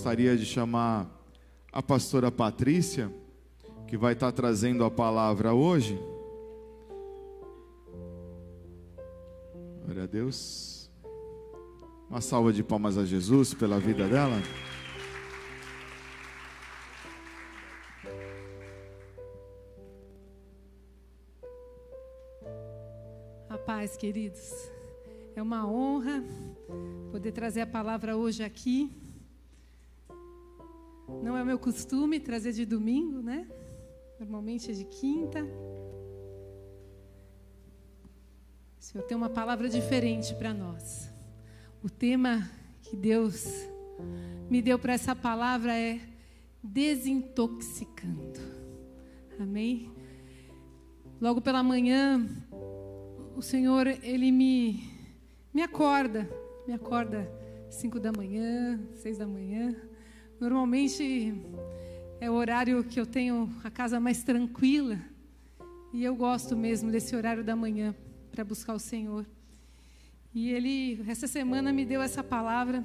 Gostaria de chamar a pastora Patrícia, que vai estar trazendo a palavra hoje. Glória a Deus. Uma salva de palmas a Jesus pela vida dela. A paz, queridos. É uma honra poder trazer a palavra hoje aqui. Não é o meu costume trazer de domingo, né? Normalmente é de quinta. O Senhor tem uma palavra diferente para nós. O tema que Deus me deu para essa palavra é desintoxicando. Amém? Logo pela manhã, o Senhor, Ele me, me acorda. Me acorda cinco da manhã, seis da manhã. Normalmente é o horário que eu tenho a casa mais tranquila. E eu gosto mesmo desse horário da manhã para buscar o Senhor. E ele, essa semana, me deu essa palavra.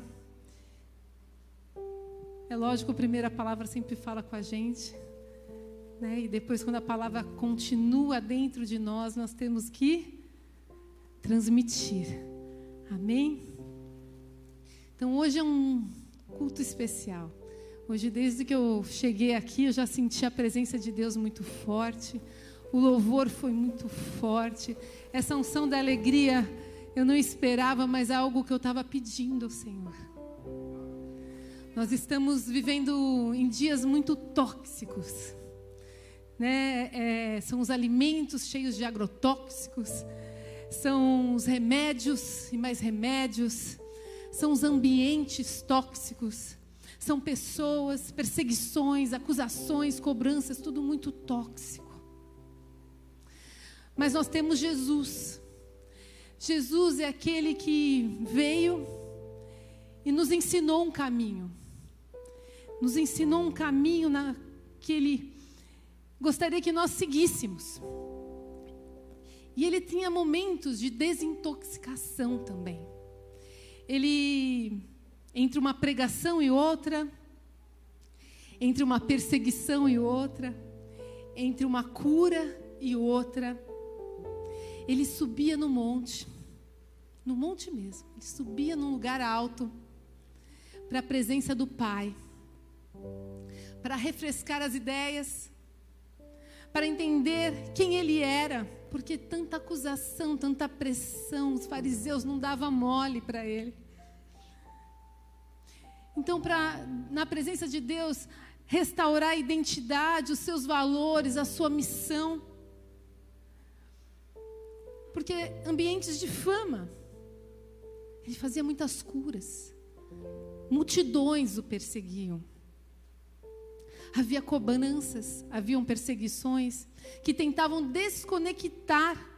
É lógico, a primeira palavra sempre fala com a gente. Né? E depois, quando a palavra continua dentro de nós, nós temos que transmitir. Amém? Então, hoje é um culto especial. Hoje, desde que eu cheguei aqui, eu já senti a presença de Deus muito forte. O louvor foi muito forte. Essa unção da alegria eu não esperava, mas é algo que eu estava pedindo ao Senhor. Nós estamos vivendo em dias muito tóxicos. Né? É, são os alimentos cheios de agrotóxicos, são os remédios e mais remédios, são os ambientes tóxicos. São pessoas, perseguições, acusações, cobranças, tudo muito tóxico. Mas nós temos Jesus. Jesus é aquele que veio e nos ensinou um caminho. Nos ensinou um caminho na, que Ele gostaria que nós seguíssemos. E Ele tinha momentos de desintoxicação também. Ele entre uma pregação e outra, entre uma perseguição e outra, entre uma cura e outra. Ele subia no monte, no monte mesmo, ele subia num lugar alto, para a presença do Pai, para refrescar as ideias, para entender quem ele era, porque tanta acusação, tanta pressão, os fariseus não davam mole para ele. Então, para na presença de Deus restaurar a identidade, os seus valores, a sua missão. Porque ambientes de fama, ele fazia muitas curas. Multidões o perseguiam. Havia cobranças, haviam perseguições que tentavam desconectar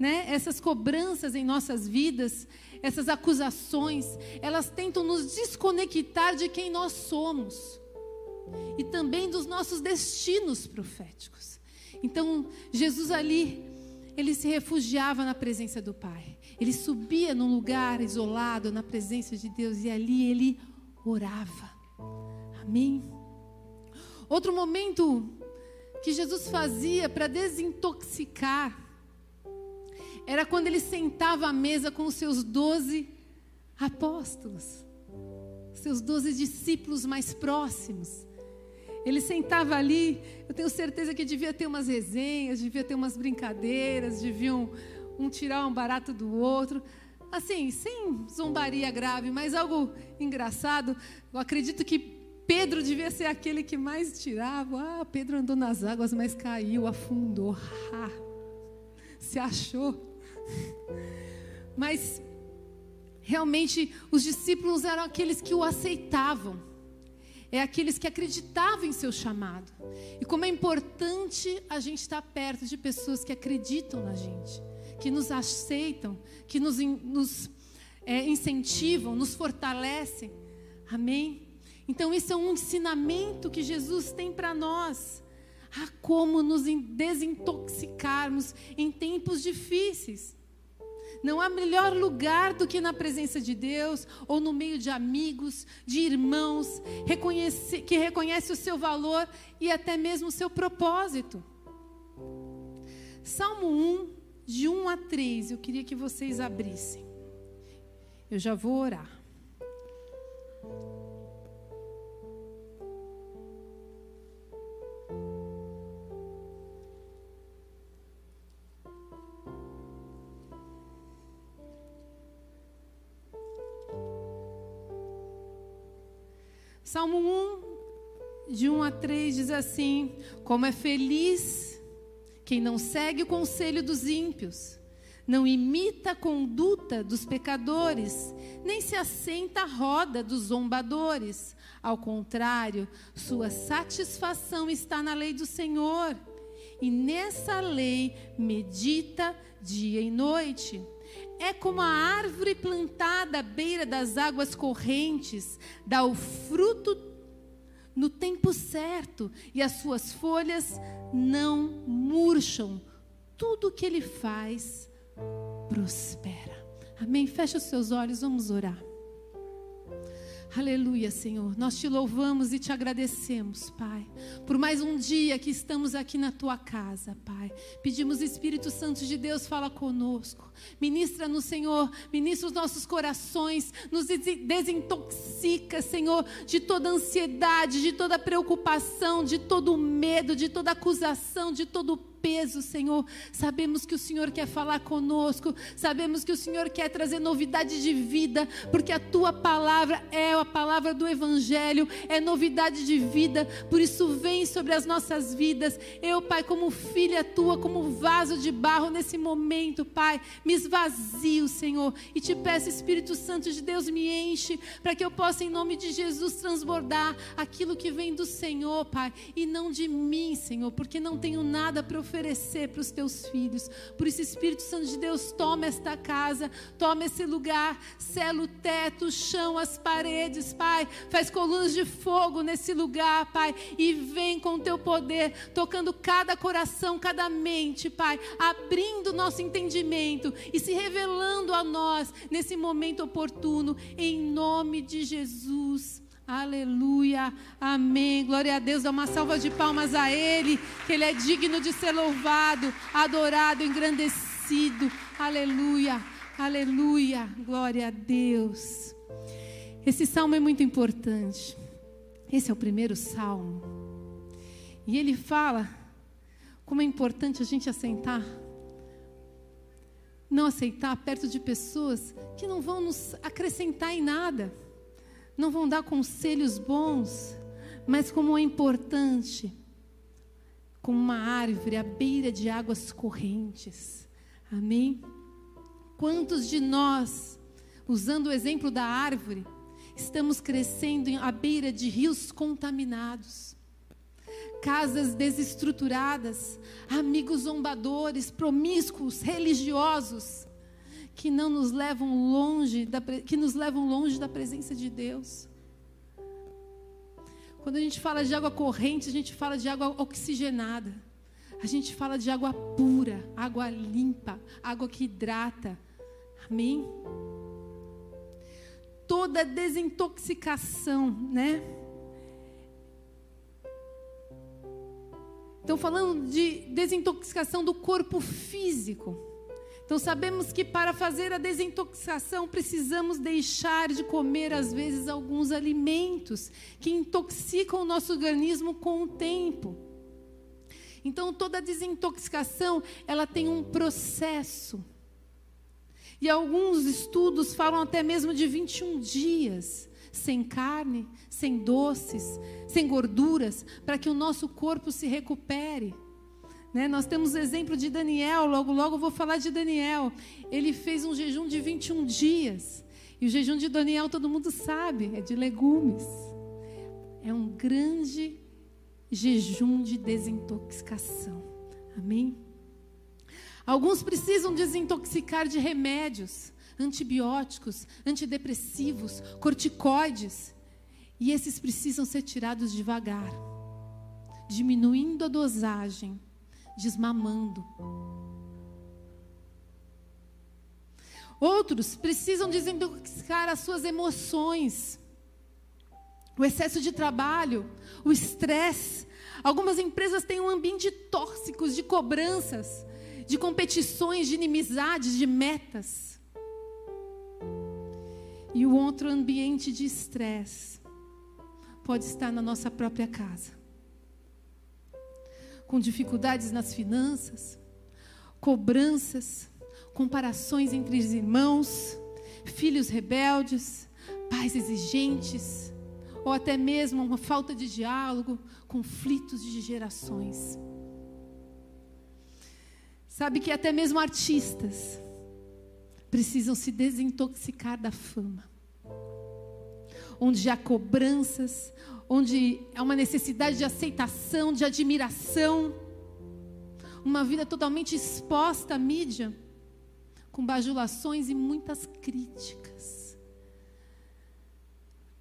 né, essas cobranças em nossas vidas essas acusações, elas tentam nos desconectar de quem nós somos e também dos nossos destinos proféticos. Então, Jesus ali, ele se refugiava na presença do Pai. Ele subia num lugar isolado na presença de Deus e ali ele orava. Amém. Outro momento que Jesus fazia para desintoxicar era quando ele sentava à mesa com os seus doze apóstolos, seus doze discípulos mais próximos. Ele sentava ali, eu tenho certeza que devia ter umas resenhas, devia ter umas brincadeiras, deviam um tirar um barato do outro. Assim, sem zombaria grave, mas algo engraçado. Eu acredito que Pedro devia ser aquele que mais tirava. Ah, Pedro andou nas águas, mas caiu, afundou. Ah, se achou. Mas realmente os discípulos eram aqueles que o aceitavam. É aqueles que acreditavam em seu chamado. E como é importante a gente estar perto de pessoas que acreditam na gente, que nos aceitam, que nos, nos é, incentivam, nos fortalecem. Amém? Então, isso é um ensinamento que Jesus tem para nós. A como nos desintoxicarmos em tempos difíceis. Não há melhor lugar do que na presença de Deus ou no meio de amigos, de irmãos, reconhece, que reconhece o seu valor e até mesmo o seu propósito. Salmo 1, de 1 a 3, eu queria que vocês abrissem. Eu já vou orar. Salmo 1, de 1 a 3 diz assim: Como é feliz quem não segue o conselho dos ímpios, não imita a conduta dos pecadores, nem se assenta à roda dos zombadores. Ao contrário, sua satisfação está na lei do Senhor, e nessa lei medita dia e noite. É como a árvore plantada à beira das águas correntes, dá o fruto no tempo certo, e as suas folhas não murcham. Tudo que ele faz prospera. Amém? Feche os seus olhos, vamos orar. Aleluia, Senhor. Nós te louvamos e te agradecemos, Pai, por mais um dia que estamos aqui na tua casa, Pai. Pedimos, Espírito Santo de Deus, fala conosco. Ministra no Senhor, ministra os nossos corações, nos desintoxica, Senhor, de toda ansiedade, de toda preocupação, de todo medo, de toda acusação, de todo peso, Senhor. Sabemos que o Senhor quer falar conosco, sabemos que o Senhor quer trazer novidade de vida, porque a tua palavra é a palavra do Evangelho, é novidade de vida, por isso vem sobre as nossas vidas. Eu, Pai, como filha tua, como vaso de barro nesse momento, Pai, me esvazio, Senhor, e te peço, Espírito Santo de Deus, me enche, para que eu possa, em nome de Jesus, transbordar aquilo que vem do Senhor, Pai, e não de mim, Senhor, porque não tenho nada para oferecer oferecer para os teus filhos. Por isso, Espírito Santo de Deus, toma esta casa, toma esse lugar, sela o teto, o chão, as paredes, Pai. Faz colunas de fogo nesse lugar, Pai, e vem com o teu poder, tocando cada coração, cada mente, Pai, abrindo nosso entendimento e se revelando a nós nesse momento oportuno, em nome de Jesus. Aleluia, amém. Glória a Deus. Dá uma salva de palmas a Ele, que Ele é digno de ser louvado, adorado, engrandecido. Aleluia, aleluia. Glória a Deus. Esse salmo é muito importante. Esse é o primeiro salmo. E ele fala como é importante a gente assentar. Não aceitar perto de pessoas que não vão nos acrescentar em nada não vão dar conselhos bons, mas como é importante, como uma árvore à beira de águas correntes. Amém? Quantos de nós, usando o exemplo da árvore, estamos crescendo à beira de rios contaminados? casas desestruturadas, amigos zombadores, promíscuos, religiosos, que não nos levam longe da, que nos levam longe da presença de Deus. Quando a gente fala de água corrente, a gente fala de água oxigenada. A gente fala de água pura, água limpa, água que hidrata. Amém? Toda desintoxicação, né? Estão falando de desintoxicação do corpo físico. Então sabemos que para fazer a desintoxicação precisamos deixar de comer às vezes alguns alimentos que intoxicam o nosso organismo com o tempo. Então toda desintoxicação, ela tem um processo. E alguns estudos falam até mesmo de 21 dias sem carne, sem doces, sem gorduras, para que o nosso corpo se recupere. Né? Nós temos o exemplo de Daniel, logo, logo vou falar de Daniel. Ele fez um jejum de 21 dias. E o jejum de Daniel, todo mundo sabe, é de legumes. É um grande jejum de desintoxicação. Amém? Alguns precisam desintoxicar de remédios, antibióticos, antidepressivos, corticoides. E esses precisam ser tirados devagar, diminuindo a dosagem desmamando. Outros precisam desintoxicar as suas emoções. O excesso de trabalho, o estresse. Algumas empresas têm um ambiente tóxicos de cobranças, de competições, de inimizades, de metas. E o outro ambiente de estresse pode estar na nossa própria casa. Com dificuldades nas finanças, cobranças, comparações entre os irmãos, filhos rebeldes, pais exigentes, ou até mesmo uma falta de diálogo, conflitos de gerações. Sabe que até mesmo artistas precisam se desintoxicar da fama. Onde há cobranças, onde há uma necessidade de aceitação, de admiração, uma vida totalmente exposta à mídia com bajulações e muitas críticas.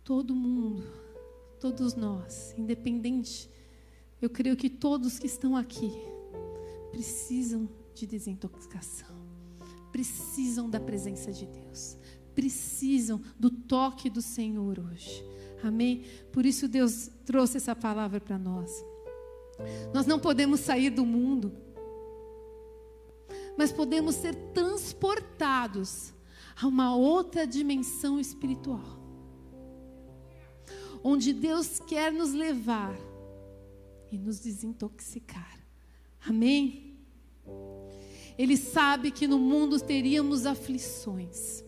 Todo mundo, todos nós, independente, eu creio que todos que estão aqui precisam de desintoxicação, precisam da presença de Deus, precisam do toque do Senhor hoje. Amém? Por isso Deus trouxe essa palavra para nós. Nós não podemos sair do mundo mas podemos ser transportados a uma outra dimensão espiritual. Onde Deus quer nos levar e nos desintoxicar. Amém? Ele sabe que no mundo teríamos aflições.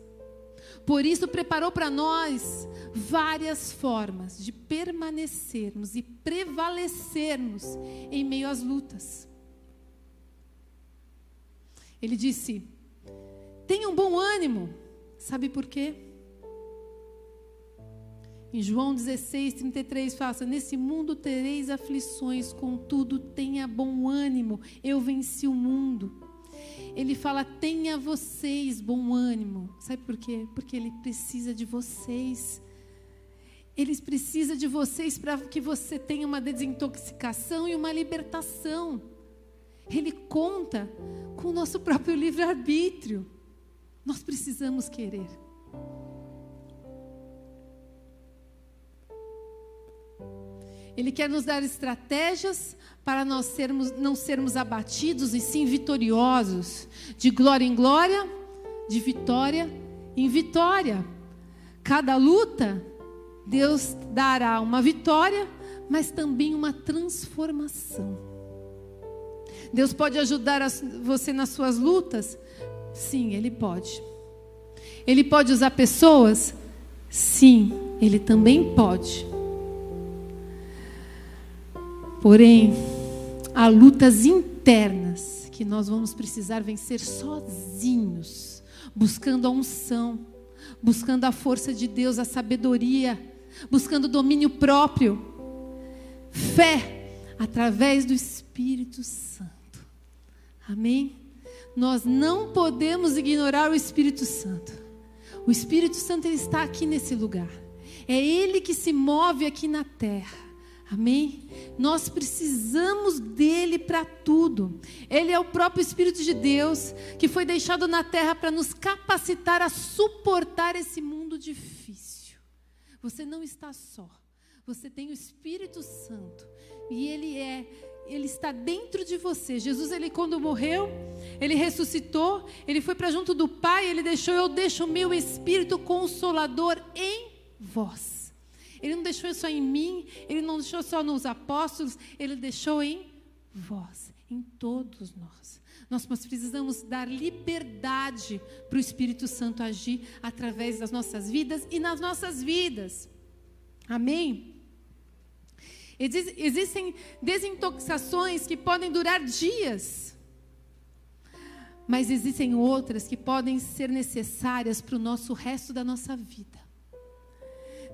Por isso, preparou para nós várias formas de permanecermos e prevalecermos em meio às lutas. Ele disse: Tenham bom ânimo. Sabe por quê? Em João 16, 33, faça: Nesse mundo tereis aflições, contudo, tenha bom ânimo, eu venci o mundo. Ele fala: tenha vocês bom ânimo. Sabe por quê? Porque ele precisa de vocês. Ele precisa de vocês para que você tenha uma desintoxicação e uma libertação. Ele conta com o nosso próprio livre-arbítrio. Nós precisamos querer. Ele quer nos dar estratégias para nós sermos, não sermos abatidos e sim vitoriosos, de glória em glória, de vitória em vitória. Cada luta, Deus dará uma vitória, mas também uma transformação. Deus pode ajudar você nas suas lutas? Sim, Ele pode. Ele pode usar pessoas? Sim, Ele também pode. Porém, há lutas internas que nós vamos precisar vencer sozinhos, buscando a unção, buscando a força de Deus, a sabedoria, buscando domínio próprio, fé através do Espírito Santo. Amém? Nós não podemos ignorar o Espírito Santo. O Espírito Santo ele está aqui nesse lugar. É ele que se move aqui na terra. Amém? Nós precisamos dele para tudo. Ele é o próprio Espírito de Deus que foi deixado na terra para nos capacitar a suportar esse mundo difícil. Você não está só. Você tem o Espírito Santo e ele é ele está dentro de você. Jesus, ele quando morreu, ele ressuscitou, ele foi para junto do Pai, ele deixou, eu deixo o meu Espírito Consolador em vós. Ele não deixou só em mim, ele não deixou só nos apóstolos, ele deixou em vós, em todos nós. Nós precisamos dar liberdade para o Espírito Santo agir através das nossas vidas e nas nossas vidas. Amém? Existem desintoxicações que podem durar dias, mas existem outras que podem ser necessárias para o nosso resto da nossa vida.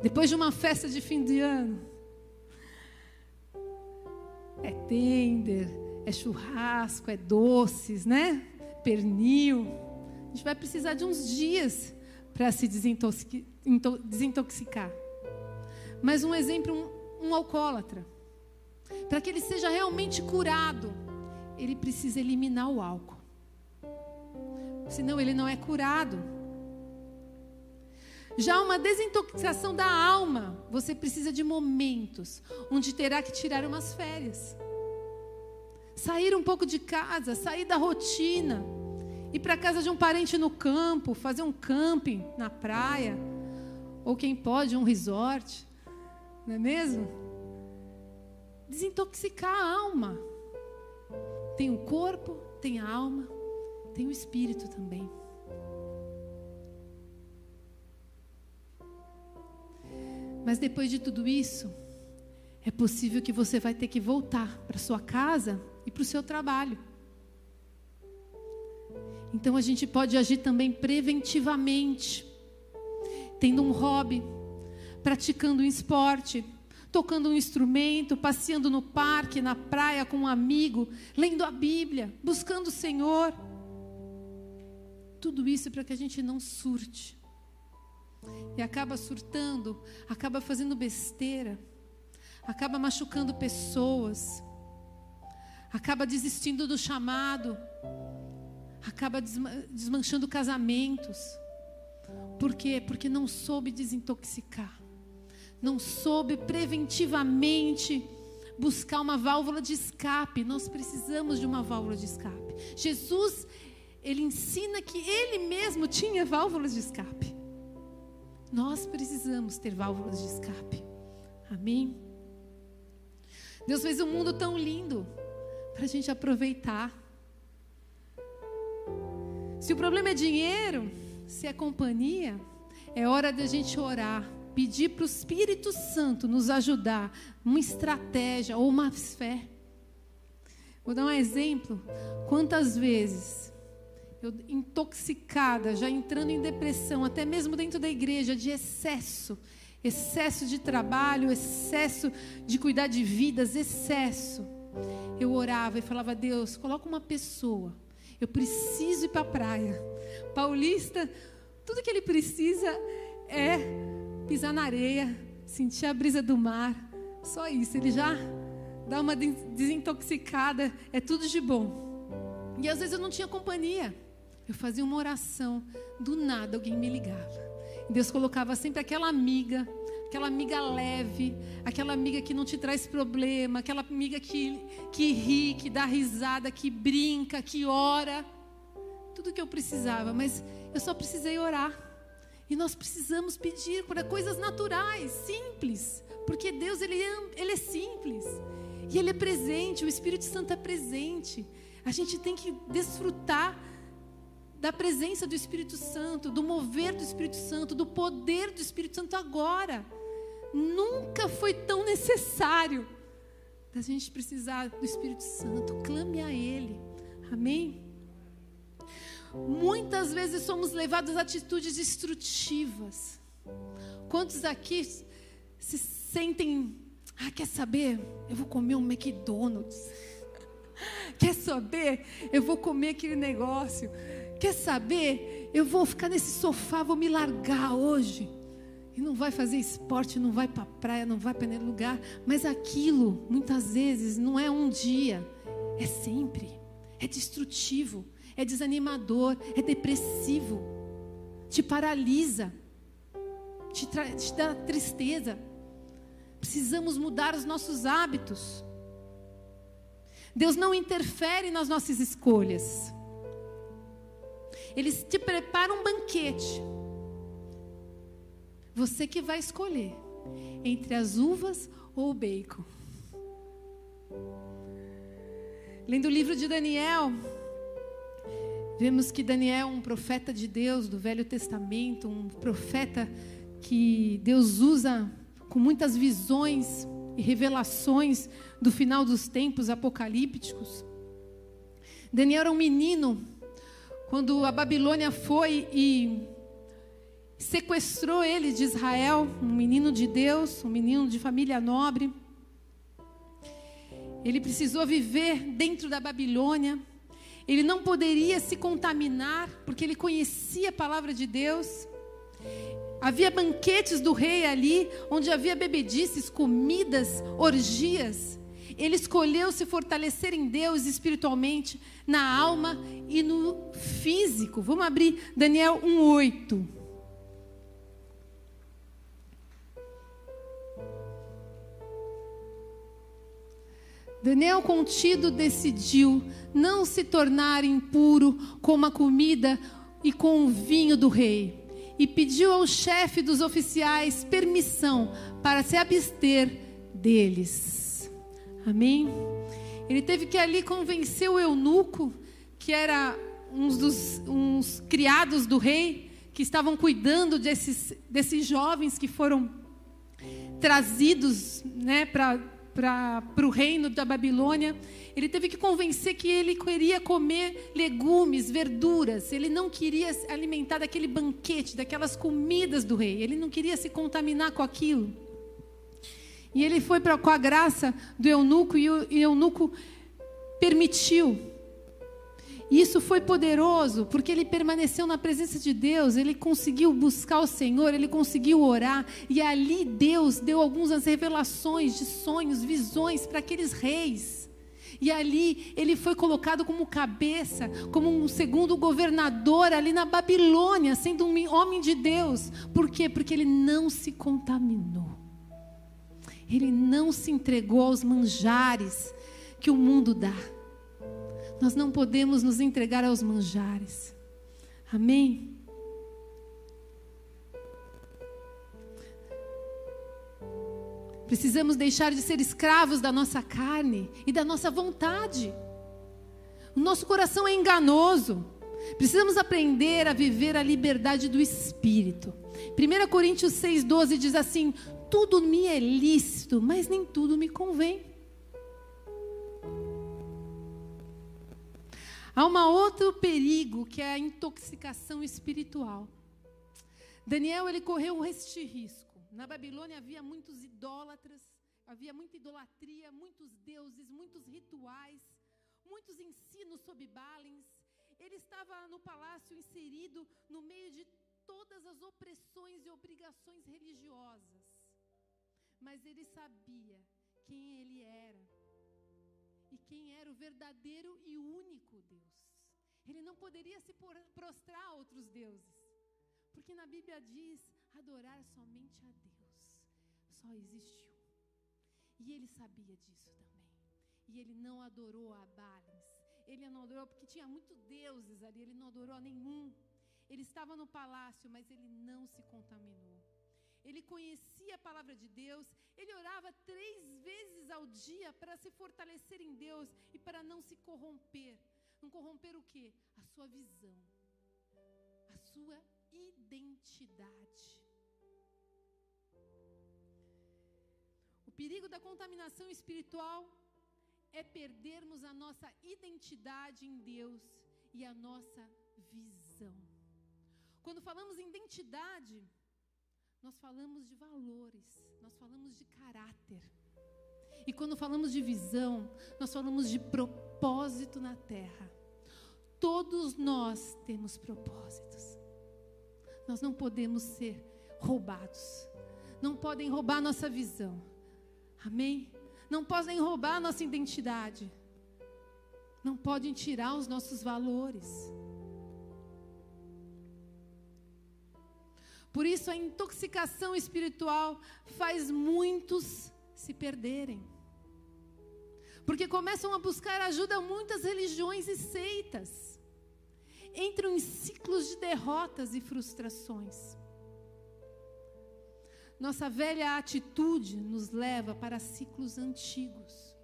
Depois de uma festa de fim de ano, é tender, é churrasco, é doces, né? Pernil. A gente vai precisar de uns dias para se desintoxicar. Mas um exemplo um alcoólatra, para que ele seja realmente curado, ele precisa eliminar o álcool. Senão ele não é curado. Já uma desintoxicação da alma, você precisa de momentos onde terá que tirar umas férias. Sair um pouco de casa, sair da rotina, ir para casa de um parente no campo, fazer um camping na praia, ou quem pode, um resort, não é mesmo? Desintoxicar a alma. Tem o corpo, tem a alma, tem o espírito também. Mas depois de tudo isso, é possível que você vai ter que voltar para sua casa e para o seu trabalho. Então a gente pode agir também preventivamente, tendo um hobby, praticando um esporte, tocando um instrumento, passeando no parque, na praia com um amigo, lendo a Bíblia, buscando o Senhor. Tudo isso para que a gente não surte e acaba surtando, acaba fazendo besteira, acaba machucando pessoas, acaba desistindo do chamado, acaba desmanchando casamentos. Por quê? Porque não soube desintoxicar, não soube preventivamente buscar uma válvula de escape. Nós precisamos de uma válvula de escape. Jesus, ele ensina que ele mesmo tinha válvulas de escape. Nós precisamos ter válvulas de escape. Amém? Deus fez um mundo tão lindo para a gente aproveitar. Se o problema é dinheiro, se é companhia, é hora da gente orar, pedir para o Espírito Santo nos ajudar, uma estratégia ou uma fé. Vou dar um exemplo. Quantas vezes eu intoxicada, já entrando em depressão, até mesmo dentro da igreja, de excesso, excesso de trabalho, excesso de cuidar de vidas, excesso. Eu orava e falava: Deus, coloca uma pessoa. Eu preciso ir para a praia. Paulista, tudo que ele precisa é pisar na areia, sentir a brisa do mar. Só isso, ele já dá uma desintoxicada, é tudo de bom. E às vezes eu não tinha companhia. Eu fazia uma oração, do nada alguém me ligava. Deus colocava sempre aquela amiga, aquela amiga leve, aquela amiga que não te traz problema, aquela amiga que, que ri, que dá risada, que brinca, que ora. Tudo que eu precisava, mas eu só precisei orar. E nós precisamos pedir para coisas naturais, simples, porque Deus ele é, ele é simples. E ele é presente, o Espírito Santo é presente. A gente tem que desfrutar da presença do Espírito Santo, do mover do Espírito Santo, do poder do Espírito Santo agora. Nunca foi tão necessário da gente precisar do Espírito Santo. Clame a Ele. Amém? Muitas vezes somos levados a atitudes destrutivas. Quantos aqui se sentem, ah, quer saber? Eu vou comer um McDonald's. Quer saber? Eu vou comer aquele negócio. Quer saber? Eu vou ficar nesse sofá, vou me largar hoje. E não vai fazer esporte, não vai para praia, não vai para nenhum lugar. Mas aquilo, muitas vezes, não é um dia, é sempre. É destrutivo, é desanimador, é depressivo. Te paralisa, te, te dá tristeza. Precisamos mudar os nossos hábitos. Deus não interfere nas nossas escolhas. Eles te preparam um banquete. Você que vai escolher entre as uvas ou o bacon. Lendo o livro de Daniel, vemos que Daniel é um profeta de Deus do Velho Testamento, um profeta que Deus usa com muitas visões e revelações do final dos tempos apocalípticos. Daniel era um menino quando a Babilônia foi e sequestrou ele de Israel, um menino de Deus, um menino de família nobre. Ele precisou viver dentro da Babilônia. Ele não poderia se contaminar, porque ele conhecia a palavra de Deus. Havia banquetes do rei ali, onde havia bebedices, comidas, orgias. Ele escolheu se fortalecer em Deus espiritualmente, na alma e no físico. Vamos abrir Daniel 1:8. Daniel contido decidiu não se tornar impuro com a comida e com o vinho do rei, e pediu ao chefe dos oficiais permissão para se abster deles. Amém? Ele teve que ali convencer o eunuco, que era um dos uns criados do rei, que estavam cuidando desses, desses jovens que foram trazidos né, para o reino da Babilônia. Ele teve que convencer que ele queria comer legumes, verduras. Ele não queria se alimentar daquele banquete, daquelas comidas do rei. Ele não queria se contaminar com aquilo. E ele foi pra, com a graça do eunuco e o eunuco permitiu. E isso foi poderoso, porque ele permaneceu na presença de Deus, ele conseguiu buscar o Senhor, ele conseguiu orar, e ali Deus deu algumas revelações de sonhos, visões para aqueles reis. E ali ele foi colocado como cabeça, como um segundo governador ali na Babilônia, sendo um homem de Deus. Por quê? Porque ele não se contaminou. Ele não se entregou aos manjares que o mundo dá. Nós não podemos nos entregar aos manjares. Amém? Precisamos deixar de ser escravos da nossa carne e da nossa vontade. O nosso coração é enganoso. Precisamos aprender a viver a liberdade do espírito. 1 Coríntios 6,12 diz assim: Tudo me é lícito, mas nem tudo me convém. Há um outro perigo que é a intoxicação espiritual. Daniel ele correu este risco. Na Babilônia havia muitos idólatras, havia muita idolatria, muitos deuses, muitos rituais, muitos ensinos sobre Balins. Ele estava no palácio inserido no meio de todas as opressões e obrigações religiosas. Mas ele sabia quem ele era e quem era o verdadeiro e único Deus. Ele não poderia se prostrar a outros deuses, porque na Bíblia diz adorar somente a Deus. Só existe um. E ele sabia disso também. E ele não adorou a Balins. Ele não adorou porque tinha muitos deuses ali, ele não adorou a nenhum. Ele estava no palácio, mas ele não se contaminou ele conhecia a palavra de Deus, ele orava três vezes ao dia para se fortalecer em Deus e para não se corromper. Não corromper o quê? A sua visão, a sua identidade. O perigo da contaminação espiritual é perdermos a nossa identidade em Deus e a nossa visão. Quando falamos em identidade, nós falamos de valores, nós falamos de caráter. E quando falamos de visão, nós falamos de propósito na terra. Todos nós temos propósitos. Nós não podemos ser roubados. Não podem roubar nossa visão. Amém? Não podem roubar nossa identidade. Não podem tirar os nossos valores. Por isso, a intoxicação espiritual faz muitos se perderem. Porque começam a buscar ajuda muitas religiões e seitas. Entram em ciclos de derrotas e frustrações. Nossa velha atitude nos leva para ciclos antigos,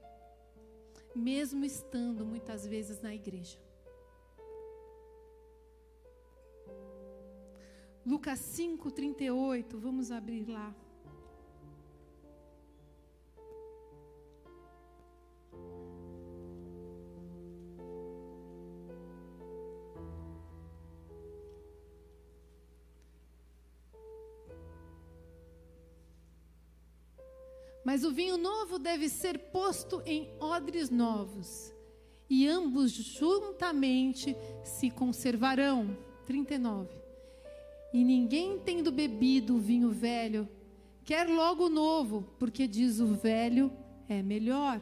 mesmo estando muitas vezes na igreja. Lucas 5, 38, vamos abrir lá. Mas o vinho novo deve ser posto em odres novos, e ambos juntamente se conservarão. 39. E ninguém tendo bebido o vinho velho, quer logo o novo, porque diz o velho é melhor.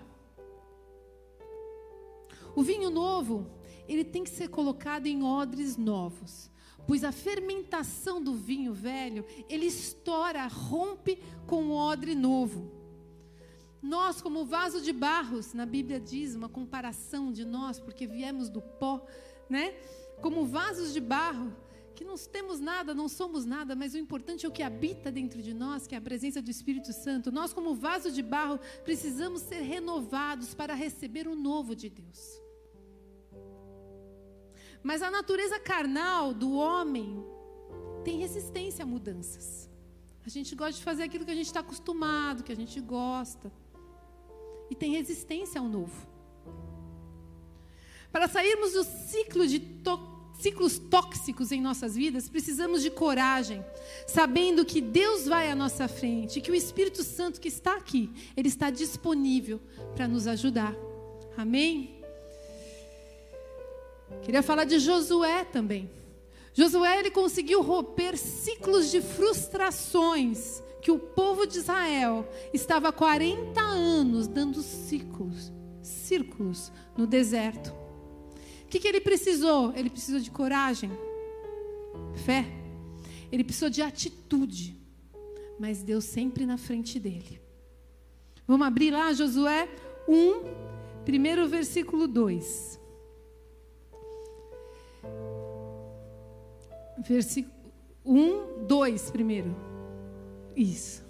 O vinho novo, ele tem que ser colocado em odres novos, pois a fermentação do vinho velho, ele estoura, rompe com o odre novo. Nós, como vaso de barros, na Bíblia diz uma comparação de nós, porque viemos do pó, né? Como vasos de barro, que não temos nada, não somos nada, mas o importante é o que habita dentro de nós, que é a presença do Espírito Santo. Nós, como vaso de barro, precisamos ser renovados para receber o novo de Deus. Mas a natureza carnal do homem tem resistência a mudanças. A gente gosta de fazer aquilo que a gente está acostumado, que a gente gosta e tem resistência ao novo. Para sairmos do ciclo de ciclos tóxicos em nossas vidas, precisamos de coragem, sabendo que Deus vai à nossa frente, que o Espírito Santo que está aqui, ele está disponível para nos ajudar. Amém? Queria falar de Josué também. Josué ele conseguiu romper ciclos de frustrações que o povo de Israel estava há 40 anos dando ciclos, círculos no deserto. Que, que ele precisou? Ele precisou de coragem, fé, ele precisou de atitude, mas Deus sempre na frente dele. Vamos abrir lá Josué 1, primeiro versículo 2. Versículo 1, 2 primeiro. Isso.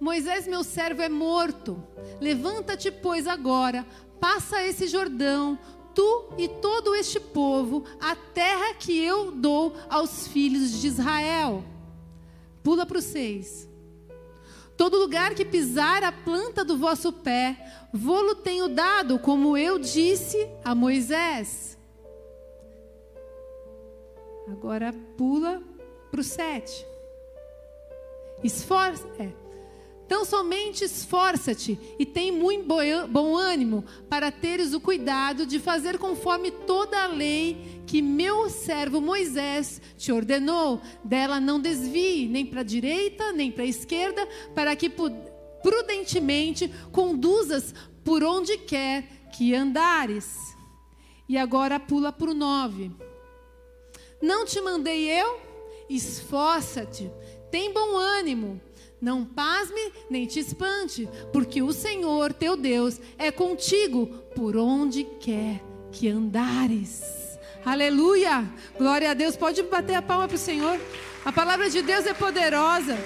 Moisés, meu servo, é morto. Levanta-te, pois, agora, passa esse Jordão, tu e todo este povo, a terra que eu dou aos filhos de Israel. Pula para o seis. Todo lugar que pisar a planta do vosso pé, vou-lo tenho dado, como eu disse a Moisés. Agora pula para o sete. Esforça. É. Então somente esforça-te e tem muito bom ânimo para teres o cuidado de fazer conforme toda a lei que meu servo Moisés te ordenou. Dela não desvie nem para a direita nem para a esquerda, para que prudentemente conduzas por onde quer que andares. E agora pula para o 9. Não te mandei eu? Esforça-te tem bom ânimo. Não pasme nem te espante, porque o Senhor teu Deus é contigo por onde quer que andares. Aleluia! Glória a Deus. Pode bater a palma para o Senhor. A palavra de Deus é poderosa.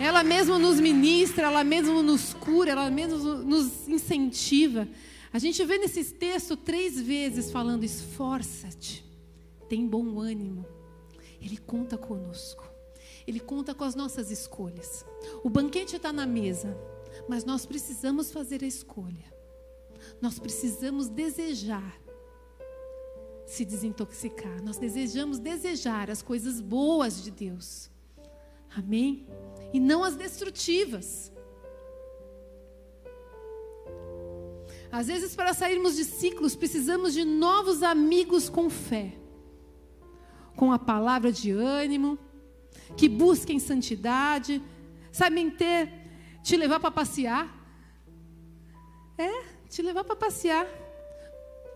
Ela mesmo nos ministra, ela mesmo nos cura, ela mesmo nos incentiva. A gente vê nesse texto três vezes falando: esforça-te, tem bom ânimo. Ele conta conosco. Ele conta com as nossas escolhas. O banquete está na mesa, mas nós precisamos fazer a escolha. Nós precisamos desejar se desintoxicar. Nós desejamos desejar as coisas boas de Deus. Amém? E não as destrutivas. Às vezes, para sairmos de ciclos, precisamos de novos amigos com fé com a palavra de ânimo, que busquem santidade, sabem ter, te levar para passear. É, te levar para passear.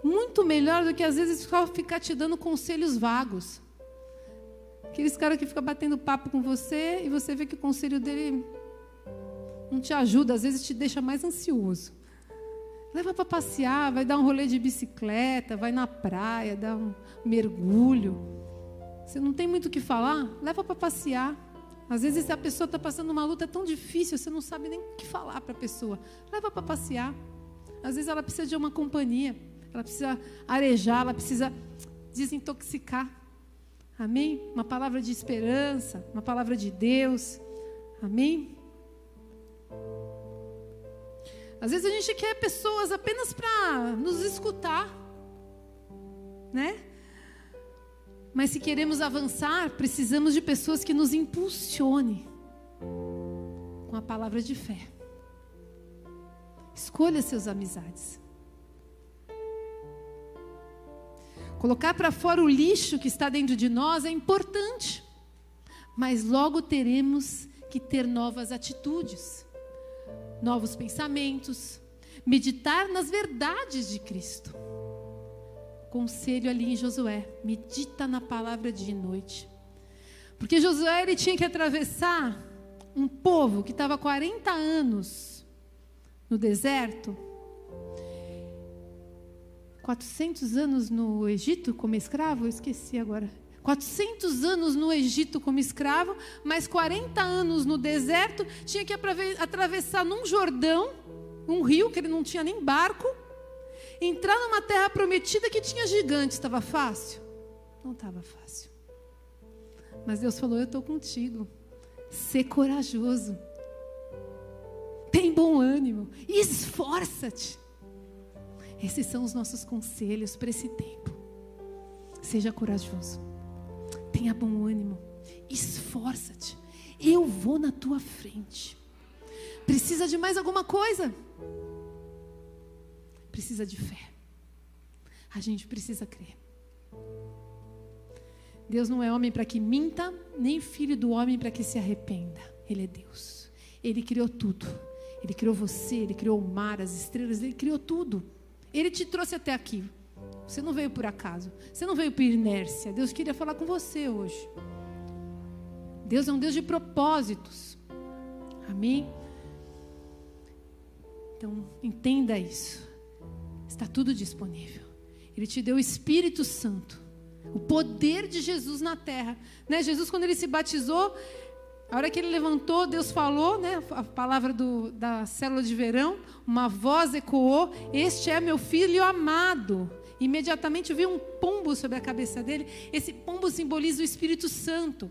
Muito melhor do que às vezes só ficar te dando conselhos vagos. Aqueles caras que ficam batendo papo com você e você vê que o conselho dele não te ajuda, às vezes te deixa mais ansioso. Leva para passear, vai dar um rolê de bicicleta, vai na praia, dá um mergulho. Você não tem muito o que falar? Leva para passear. Às vezes a pessoa está passando uma luta tão difícil, você não sabe nem o que falar para a pessoa. Leva para passear. Às vezes ela precisa de uma companhia, ela precisa arejar, ela precisa desintoxicar. Amém? Uma palavra de esperança, uma palavra de Deus. Amém? Às vezes a gente quer pessoas apenas para nos escutar, né? Mas se queremos avançar, precisamos de pessoas que nos impulsionem com a palavra de fé. Escolha seus amizades. Colocar para fora o lixo que está dentro de nós é importante, mas logo teremos que ter novas atitudes, novos pensamentos, meditar nas verdades de Cristo conselho ali em Josué: medita na palavra de noite. Porque Josué ele tinha que atravessar um povo que estava 40 anos no deserto, 400 anos no Egito como escravo, eu esqueci agora. 400 anos no Egito como escravo, mais 40 anos no deserto, tinha que atravessar num Jordão, um rio que ele não tinha nem barco, entrar numa terra prometida que tinha gigantes, estava fácil? Não estava fácil. Mas Deus falou: Eu estou contigo. Ser corajoso. Tem bom ânimo. Esforça-te. Esses são os nossos conselhos para esse tempo. Seja corajoso. Tenha bom ânimo. Esforça-te. Eu vou na tua frente. Precisa de mais alguma coisa? Precisa de fé. A gente precisa crer. Deus não é homem para que minta, nem filho do homem para que se arrependa. Ele é Deus. Ele criou tudo. Ele criou você, ele criou o mar, as estrelas, ele criou tudo. Ele te trouxe até aqui. Você não veio por acaso. Você não veio por inércia. Deus queria falar com você hoje. Deus é um Deus de propósitos. Amém? Então, entenda isso. Está tudo disponível. Ele te deu o Espírito Santo o poder de Jesus na terra. Né? Jesus, quando ele se batizou, a hora que ele levantou, Deus falou, né? a palavra do, da célula de verão, uma voz ecoou: Este é meu filho amado. Imediatamente vi um pombo sobre a cabeça dele. Esse pombo simboliza o Espírito Santo.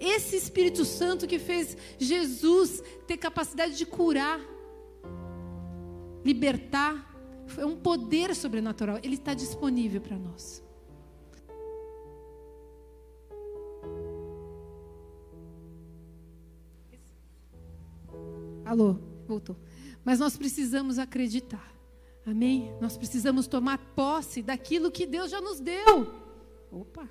Esse Espírito Santo que fez Jesus ter capacidade de curar, libertar, é um poder sobrenatural. Ele está disponível para nós. Alô, voltou. Mas nós precisamos acreditar. Amém? Nós precisamos tomar posse daquilo que Deus já nos deu. Opa!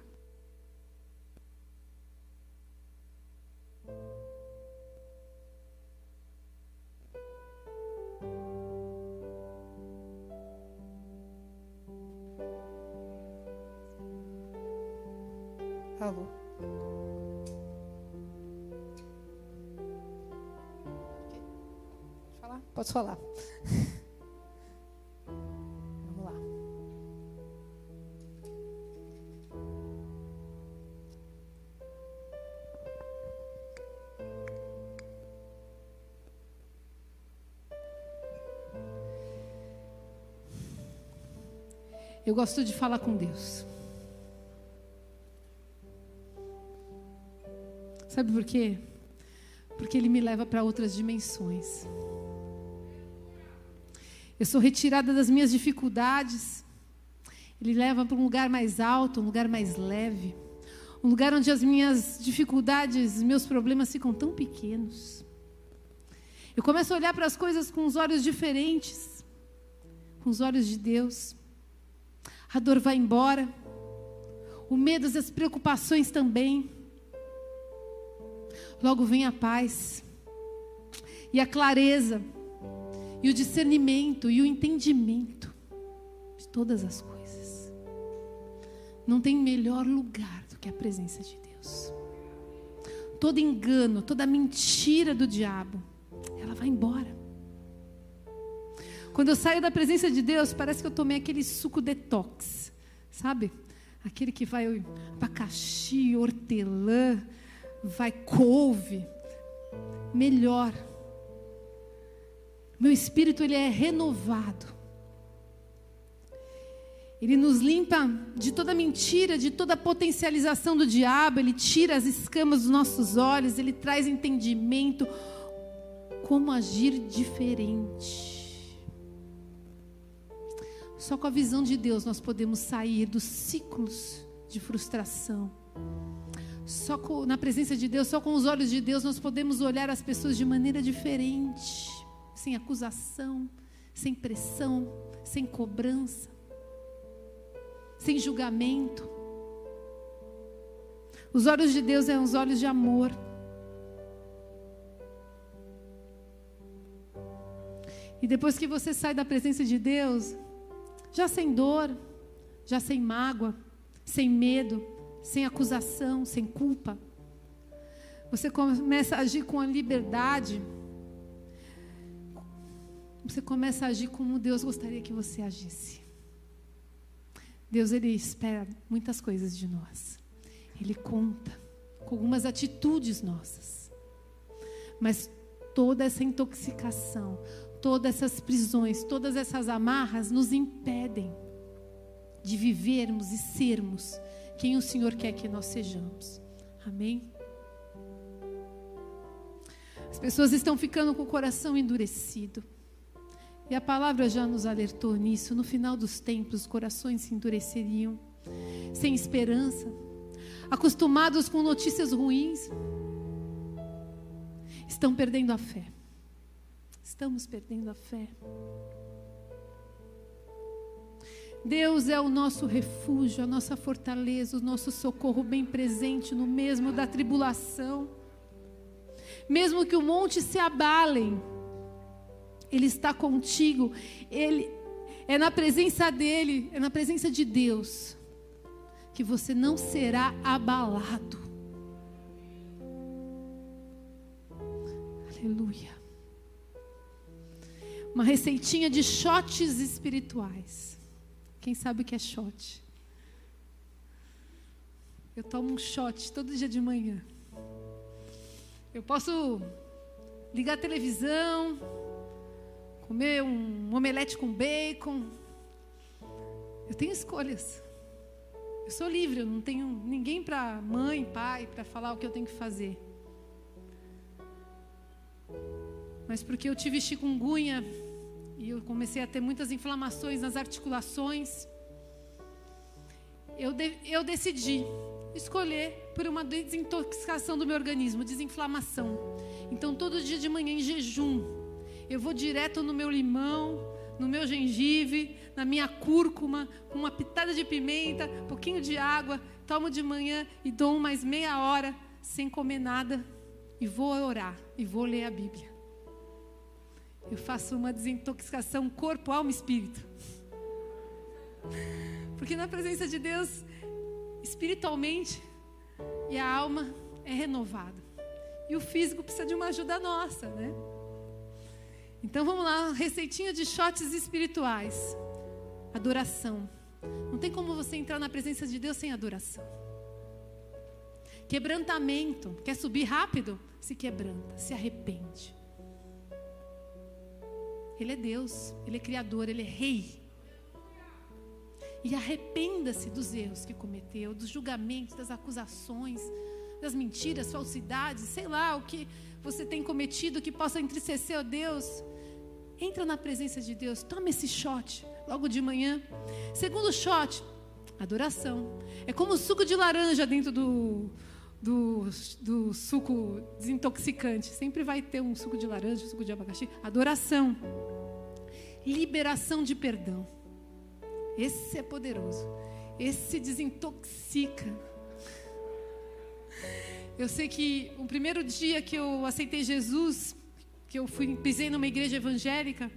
Alô. Pode falar. Vamos lá. Eu gosto de falar com Deus. Sabe por quê? Porque Ele me leva para outras dimensões. Eu sou retirada das minhas dificuldades. Ele leva para um lugar mais alto, um lugar mais leve. Um lugar onde as minhas dificuldades, meus problemas ficam tão pequenos. Eu começo a olhar para as coisas com os olhos diferentes, com os olhos de Deus. A dor vai embora, o medo as preocupações também. Logo vem a paz e a clareza e o discernimento e o entendimento de todas as coisas. Não tem melhor lugar do que a presença de Deus. Todo engano, toda mentira do diabo, ela vai embora. Quando eu saio da presença de Deus, parece que eu tomei aquele suco detox, sabe? Aquele que vai abacaxi, hortelã, vai couve. Melhor meu espírito ele é renovado. Ele nos limpa de toda mentira, de toda potencialização do diabo, ele tira as escamas dos nossos olhos, ele traz entendimento como agir diferente. Só com a visão de Deus nós podemos sair dos ciclos de frustração. Só com, na presença de Deus, só com os olhos de Deus nós podemos olhar as pessoas de maneira diferente sem acusação, sem pressão, sem cobrança, sem julgamento. Os olhos de Deus são os olhos de amor. E depois que você sai da presença de Deus, já sem dor, já sem mágoa, sem medo, sem acusação, sem culpa, você começa a agir com a liberdade, você começa a agir como Deus gostaria que você agisse. Deus ele espera muitas coisas de nós. Ele conta com algumas atitudes nossas. Mas toda essa intoxicação, todas essas prisões, todas essas amarras nos impedem de vivermos e sermos quem o Senhor quer que nós sejamos. Amém? As pessoas estão ficando com o coração endurecido. E a palavra já nos alertou nisso. No final dos tempos, os corações se endureceriam, sem esperança, acostumados com notícias ruins. Estão perdendo a fé. Estamos perdendo a fé. Deus é o nosso refúgio, a nossa fortaleza, o nosso socorro bem presente no mesmo da tribulação. Mesmo que o monte se abalem, Ele está contigo. Ele é na presença dele, é na presença de Deus que você não será abalado. Aleluia. Uma receitinha de shots espirituais. Quem sabe o que é shot? Eu tomo um shot todo dia de manhã. Eu posso ligar a televisão, comer um omelete com bacon. Eu tenho escolhas. Eu sou livre, eu não tenho ninguém para mãe, pai, para falar o que eu tenho que fazer. Mas porque eu tive chikungunya e eu comecei a ter muitas inflamações nas articulações, eu, de, eu decidi escolher por uma desintoxicação do meu organismo, desinflamação. Então, todo dia de manhã em jejum, eu vou direto no meu limão, no meu gengibre, na minha cúrcuma, com uma pitada de pimenta, um pouquinho de água, tomo de manhã e dou mais meia hora sem comer nada e vou orar e vou ler a Bíblia. Eu faço uma desintoxicação corpo, alma e espírito. Porque na presença de Deus, espiritualmente e a alma é renovada. E o físico precisa de uma ajuda nossa, né? Então vamos lá, receitinha de shots espirituais. Adoração. Não tem como você entrar na presença de Deus sem adoração. Quebrantamento. Quer subir rápido? Se quebranta, se arrepende. Ele é Deus, Ele é Criador, Ele é Rei. E arrependa-se dos erros que cometeu, dos julgamentos, das acusações, das mentiras, falsidades, sei lá o que você tem cometido que possa entristecer a Deus. Entra na presença de Deus, toma esse shot logo de manhã. Segundo shot, adoração. É como o suco de laranja dentro do, do, do suco desintoxicante. Sempre vai ter um suco de laranja, um suco de abacaxi. Adoração. Liberação de perdão. Esse é poderoso. Esse desintoxica. Eu sei que o primeiro dia que eu aceitei Jesus, que eu fui pisei numa igreja evangélica,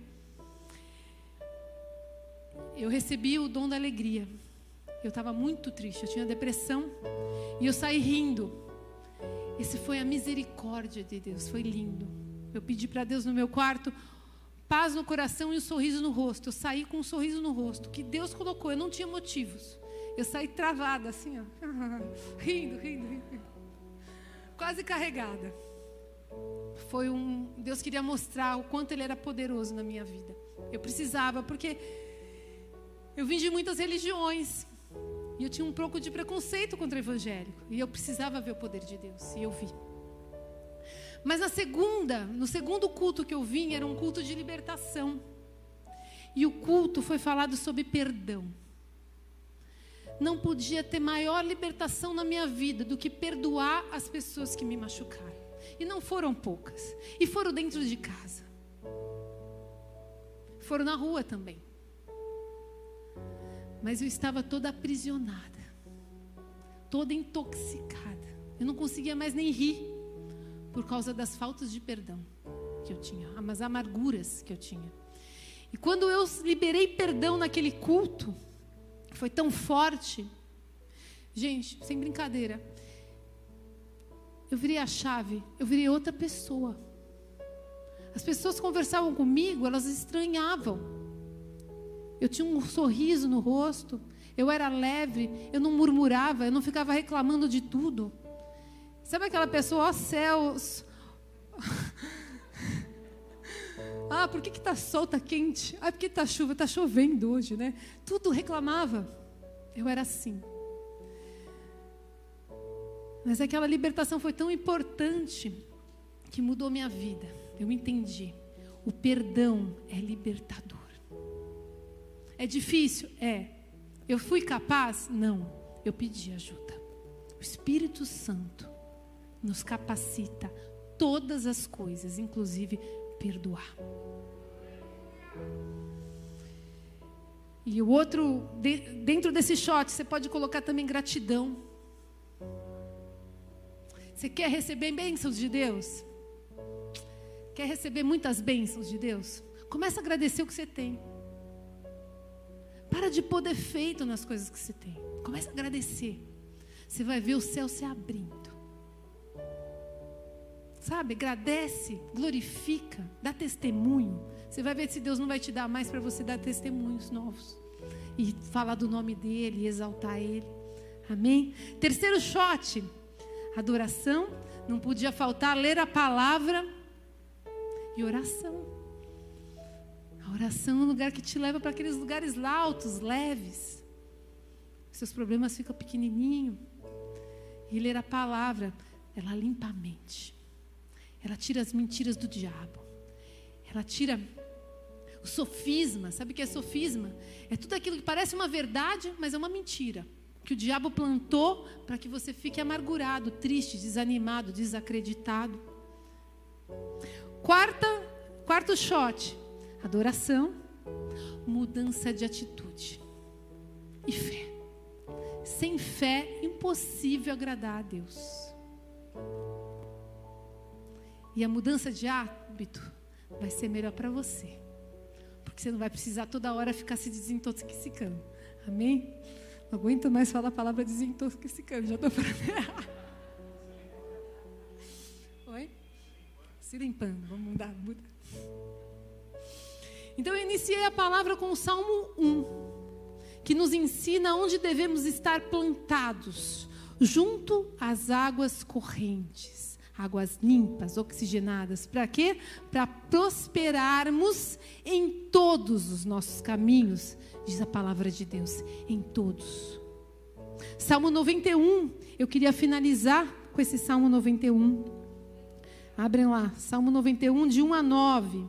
eu recebi o dom da alegria. Eu estava muito triste, eu tinha depressão e eu saí rindo. Esse foi a misericórdia de Deus, foi lindo. Eu pedi para Deus no meu quarto paz no coração e um sorriso no rosto. Eu saí com um sorriso no rosto que Deus colocou. Eu não tinha motivos. Eu saí travada assim, ó, rindo, rindo, rindo, quase carregada. Foi um Deus queria mostrar o quanto Ele era poderoso na minha vida. Eu precisava porque eu vim de muitas religiões e eu tinha um pouco de preconceito contra o evangélico e eu precisava ver o poder de Deus e eu vi. Mas na segunda, no segundo culto que eu vim, era um culto de libertação. E o culto foi falado sobre perdão. Não podia ter maior libertação na minha vida do que perdoar as pessoas que me machucaram. E não foram poucas. E foram dentro de casa. Foram na rua também. Mas eu estava toda aprisionada, toda intoxicada. Eu não conseguia mais nem rir por causa das faltas de perdão que eu tinha, as amarguras que eu tinha. E quando eu liberei perdão naquele culto, foi tão forte. Gente, sem brincadeira. eu virei a chave, eu virei outra pessoa. As pessoas conversavam comigo, elas estranhavam. Eu tinha um sorriso no rosto, eu era leve, eu não murmurava, eu não ficava reclamando de tudo. Sabe aquela pessoa, ó oh, céus. ah, por que está sol, está quente? Ah, por que está chuva? Está chovendo hoje, né? Tudo reclamava. Eu era assim. Mas aquela libertação foi tão importante que mudou minha vida. Eu entendi. O perdão é libertador. É difícil? É. Eu fui capaz? Não. Eu pedi ajuda. O Espírito Santo nos capacita todas as coisas, inclusive perdoar. E o outro, dentro desse shot, você pode colocar também gratidão. Você quer receber bênçãos de Deus? Quer receber muitas bênçãos de Deus? Começa a agradecer o que você tem. Para de pôr defeito nas coisas que você tem. Começa a agradecer. Você vai ver o céu se abrindo. Sabe? Agradece, glorifica, dá testemunho. Você vai ver se Deus não vai te dar mais para você dar testemunhos novos. E falar do nome dele, exaltar ele. Amém? Terceiro shot adoração, não podia faltar ler a palavra e oração. Oração é um lugar que te leva para aqueles lugares altos, leves. Seus problemas ficam pequenininho. E ler a palavra, ela limpa a mente. Ela tira as mentiras do diabo. Ela tira o sofisma. Sabe o que é sofisma? É tudo aquilo que parece uma verdade, mas é uma mentira que o diabo plantou para que você fique amargurado, triste, desanimado, desacreditado. Quarta, quarto shot, adoração, mudança de atitude e fé. Sem fé, impossível agradar a Deus. E a mudança de hábito vai ser melhor para você. Porque você não vai precisar toda hora ficar se desintoxicando. Amém? Não aguento mais falar a palavra desintoxicando, já estou para Oi? Se limpando, vamos mudar, muda. Então eu iniciei a palavra com o Salmo 1, que nos ensina onde devemos estar plantados, junto às águas correntes, águas limpas, oxigenadas. Para quê? Para prosperarmos em todos os nossos caminhos diz a palavra de Deus, em todos. Salmo 91, eu queria finalizar com esse Salmo 91. Abrem lá, Salmo 91, de 1 a 9.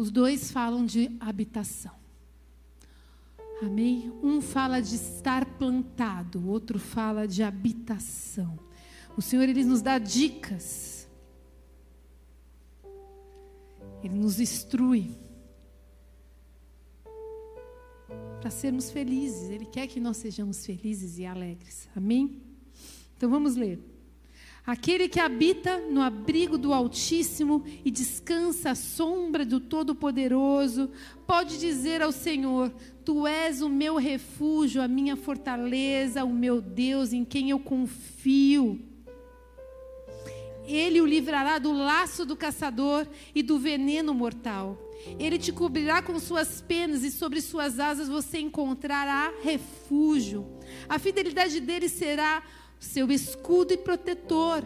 Os dois falam de habitação. Amém? Um fala de estar plantado, o outro fala de habitação. O Senhor ele nos dá dicas. Ele nos instrui para sermos felizes. Ele quer que nós sejamos felizes e alegres. Amém? Então vamos ler. Aquele que habita no abrigo do Altíssimo e descansa à sombra do Todo-Poderoso, pode dizer ao Senhor: Tu és o meu refúgio, a minha fortaleza, o meu Deus em quem eu confio. Ele o livrará do laço do caçador e do veneno mortal. Ele te cobrirá com suas penas e sobre suas asas você encontrará refúgio. A fidelidade dele será seu escudo e protetor.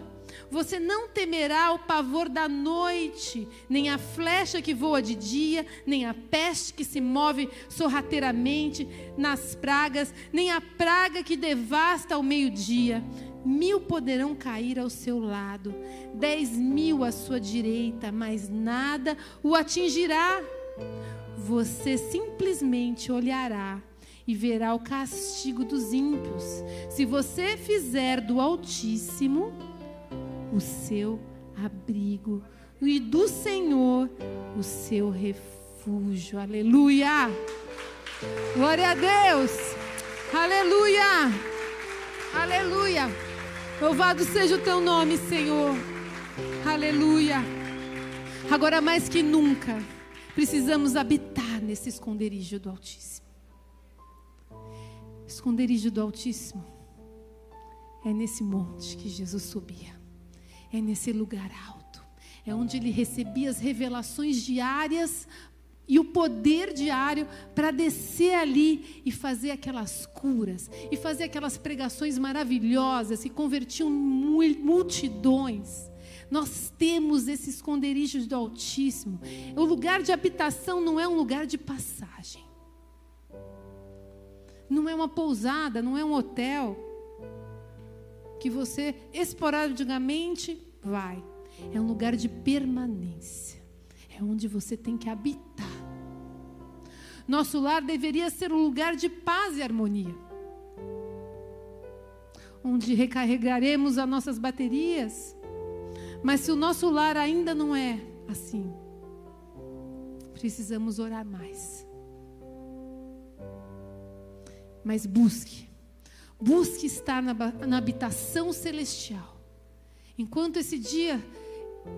Você não temerá o pavor da noite, nem a flecha que voa de dia, nem a peste que se move sorrateiramente nas pragas, nem a praga que devasta ao meio-dia. Mil poderão cair ao seu lado, dez mil à sua direita, mas nada o atingirá. Você simplesmente olhará e verá o castigo dos ímpios. Se você fizer do Altíssimo o seu abrigo e do Senhor o seu refúgio. Aleluia! Glória a Deus! Aleluia! Aleluia! Louvado seja o teu nome, Senhor. Aleluia! Agora mais que nunca, precisamos habitar nesse esconderijo do Altíssimo. Esconderijo do Altíssimo é nesse monte que Jesus subia, é nesse lugar alto, é onde ele recebia as revelações diárias e o poder diário para descer ali e fazer aquelas curas, e fazer aquelas pregações maravilhosas que convertiam multidões. Nós temos esse esconderijo do Altíssimo. O lugar de habitação não é um lugar de passagem. Não é uma pousada, não é um hotel que você esporadicamente vai. É um lugar de permanência. É onde você tem que habitar. Nosso lar deveria ser um lugar de paz e harmonia. Onde recarregaremos as nossas baterias. Mas se o nosso lar ainda não é assim, precisamos orar mais. Mas busque, busque estar na, na habitação celestial. Enquanto esse dia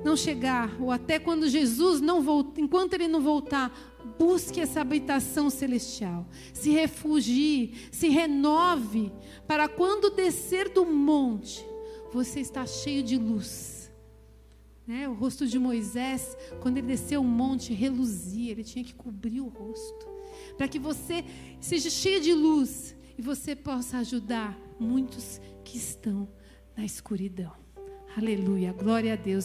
não chegar, ou até quando Jesus não voltar, enquanto ele não voltar, busque essa habitação celestial. Se refugie, se renove, para quando descer do monte, você está cheio de luz. Né? O rosto de Moisés, quando ele desceu o monte, reluzia, ele tinha que cobrir o rosto, para que você seja cheio de luz e você possa ajudar muitos que estão na escuridão. Aleluia, glória a Deus.